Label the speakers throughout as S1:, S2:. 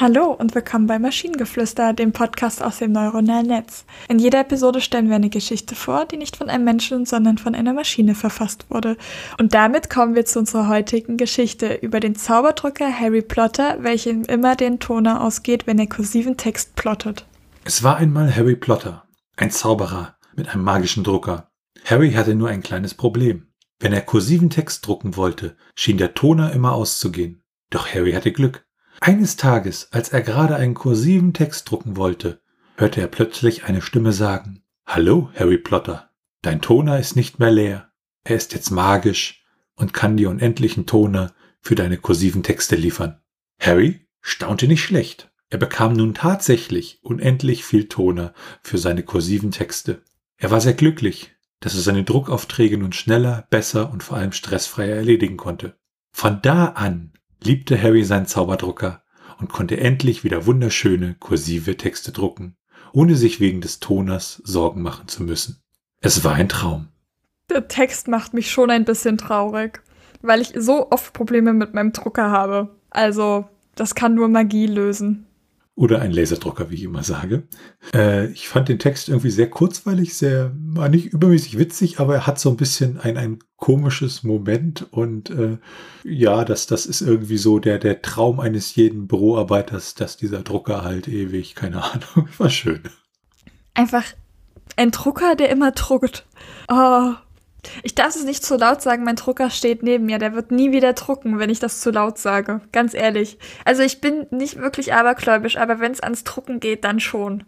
S1: Hallo und willkommen bei Maschinengeflüster, dem Podcast aus dem neuronalen Netz. In jeder Episode stellen wir eine Geschichte vor, die nicht von einem Menschen, sondern von einer Maschine verfasst wurde. Und damit kommen wir zu unserer heutigen Geschichte über den Zauberdrucker Harry Plotter, welchem immer den Toner ausgeht, wenn er kursiven Text plottet.
S2: Es war einmal Harry Plotter, ein Zauberer mit einem magischen Drucker. Harry hatte nur ein kleines Problem. Wenn er kursiven Text drucken wollte, schien der Toner immer auszugehen. Doch Harry hatte Glück. Eines Tages, als er gerade einen kursiven Text drucken wollte, hörte er plötzlich eine Stimme sagen, Hallo, Harry Plotter, dein Toner ist nicht mehr leer. Er ist jetzt magisch und kann dir unendlichen Toner für deine kursiven Texte liefern. Harry staunte nicht schlecht. Er bekam nun tatsächlich unendlich viel Toner für seine kursiven Texte. Er war sehr glücklich, dass er seine Druckaufträge nun schneller, besser und vor allem stressfreier erledigen konnte. Von da an liebte Harry seinen Zauberdrucker und konnte endlich wieder wunderschöne, kursive Texte drucken, ohne sich wegen des Toners Sorgen machen zu müssen. Es war ein Traum.
S1: Der Text macht mich schon ein bisschen traurig, weil ich so oft Probleme mit meinem Drucker habe. Also, das kann nur Magie lösen
S2: oder ein Laserdrucker, wie ich immer sage. Äh, ich fand den Text irgendwie sehr kurzweilig, sehr, war nicht übermäßig witzig, aber er hat so ein bisschen ein, ein komisches Moment und äh, ja, das, das ist irgendwie so der, der Traum eines jeden Büroarbeiters, dass dieser Drucker halt ewig, keine Ahnung, war schön.
S1: Einfach ein Drucker, der immer druckt. Oh, ich darf es nicht zu laut sagen, mein Drucker steht neben mir. Der wird nie wieder drucken, wenn ich das zu laut sage. Ganz ehrlich. Also ich bin nicht wirklich abergläubisch, aber wenn es ans Drucken geht, dann schon.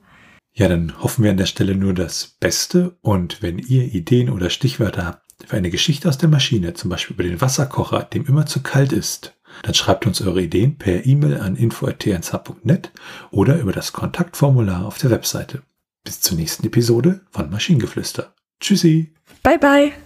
S2: Ja, dann hoffen wir an der Stelle nur das Beste. Und wenn ihr Ideen oder Stichwörter habt für eine Geschichte aus der Maschine, zum Beispiel über den Wasserkocher, dem immer zu kalt ist, dann schreibt uns eure Ideen per E-Mail an info.tnsh.net oder über das Kontaktformular auf der Webseite. Bis zur nächsten Episode von Maschinengeflüster. Tschüssi.
S1: Bye bye.